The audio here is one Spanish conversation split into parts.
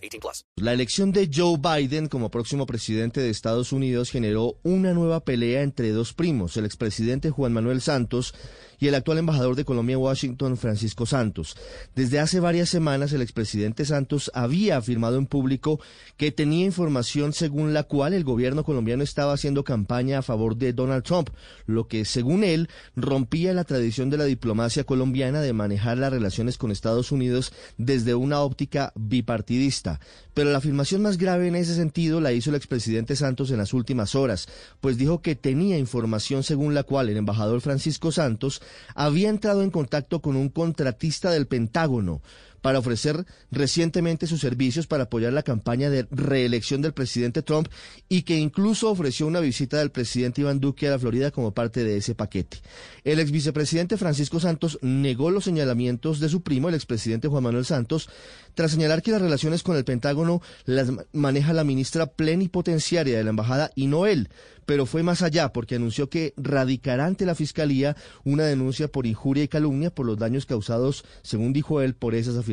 18 plus. La elección de Joe Biden como próximo presidente de Estados Unidos generó una nueva pelea entre dos primos, el expresidente Juan Manuel Santos y el actual embajador de Colombia en Washington, Francisco Santos. Desde hace varias semanas, el expresidente Santos había afirmado en público que tenía información según la cual el gobierno colombiano estaba haciendo campaña a favor de Donald Trump, lo que, según él, rompía la tradición de la diplomacia colombiana de manejar las relaciones con Estados Unidos desde una óptica bipartidista. Pero la afirmación más grave en ese sentido la hizo el expresidente Santos en las últimas horas, pues dijo que tenía información según la cual el embajador Francisco Santos había entrado en contacto con un contratista del Pentágono para ofrecer recientemente sus servicios para apoyar la campaña de reelección del presidente Trump y que incluso ofreció una visita del presidente Iván Duque a la Florida como parte de ese paquete. El ex vicepresidente Francisco Santos negó los señalamientos de su primo, el expresidente Juan Manuel Santos, tras señalar que las relaciones con el Pentágono las maneja la ministra plenipotenciaria de la embajada y no él, pero fue más allá porque anunció que radicará ante la fiscalía una denuncia por injuria y calumnia por los daños causados, según dijo él, por esas afirmaciones.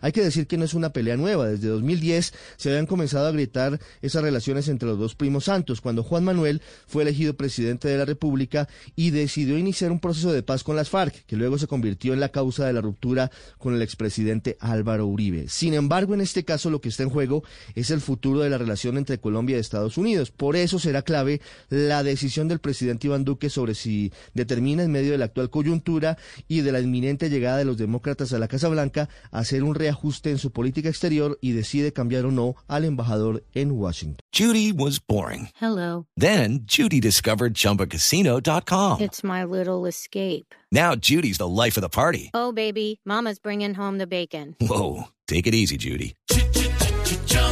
Hay que decir que no es una pelea nueva. Desde 2010 se habían comenzado a gritar esas relaciones entre los dos primos santos, cuando Juan Manuel fue elegido presidente de la República y decidió iniciar un proceso de paz con las FARC, que luego se convirtió en la causa de la ruptura con el expresidente Álvaro Uribe. Sin embargo, en este caso lo que está en juego es el futuro de la relación entre Colombia y Estados Unidos. Por eso será clave la decisión del presidente Iván Duque sobre si determina en medio de la actual coyuntura y de la inminente llegada de los demócratas a la Casa Blanca hacer un reajuste en su política exterior y decide cambiar o no al embajador en Washington. Judy was boring. Hello. Then Judy discovered chumbacasino.com. It's my little escape. Now Judy's the life of the party. Oh, baby, Mama's bringing home the bacon. Whoa, take it easy, Judy.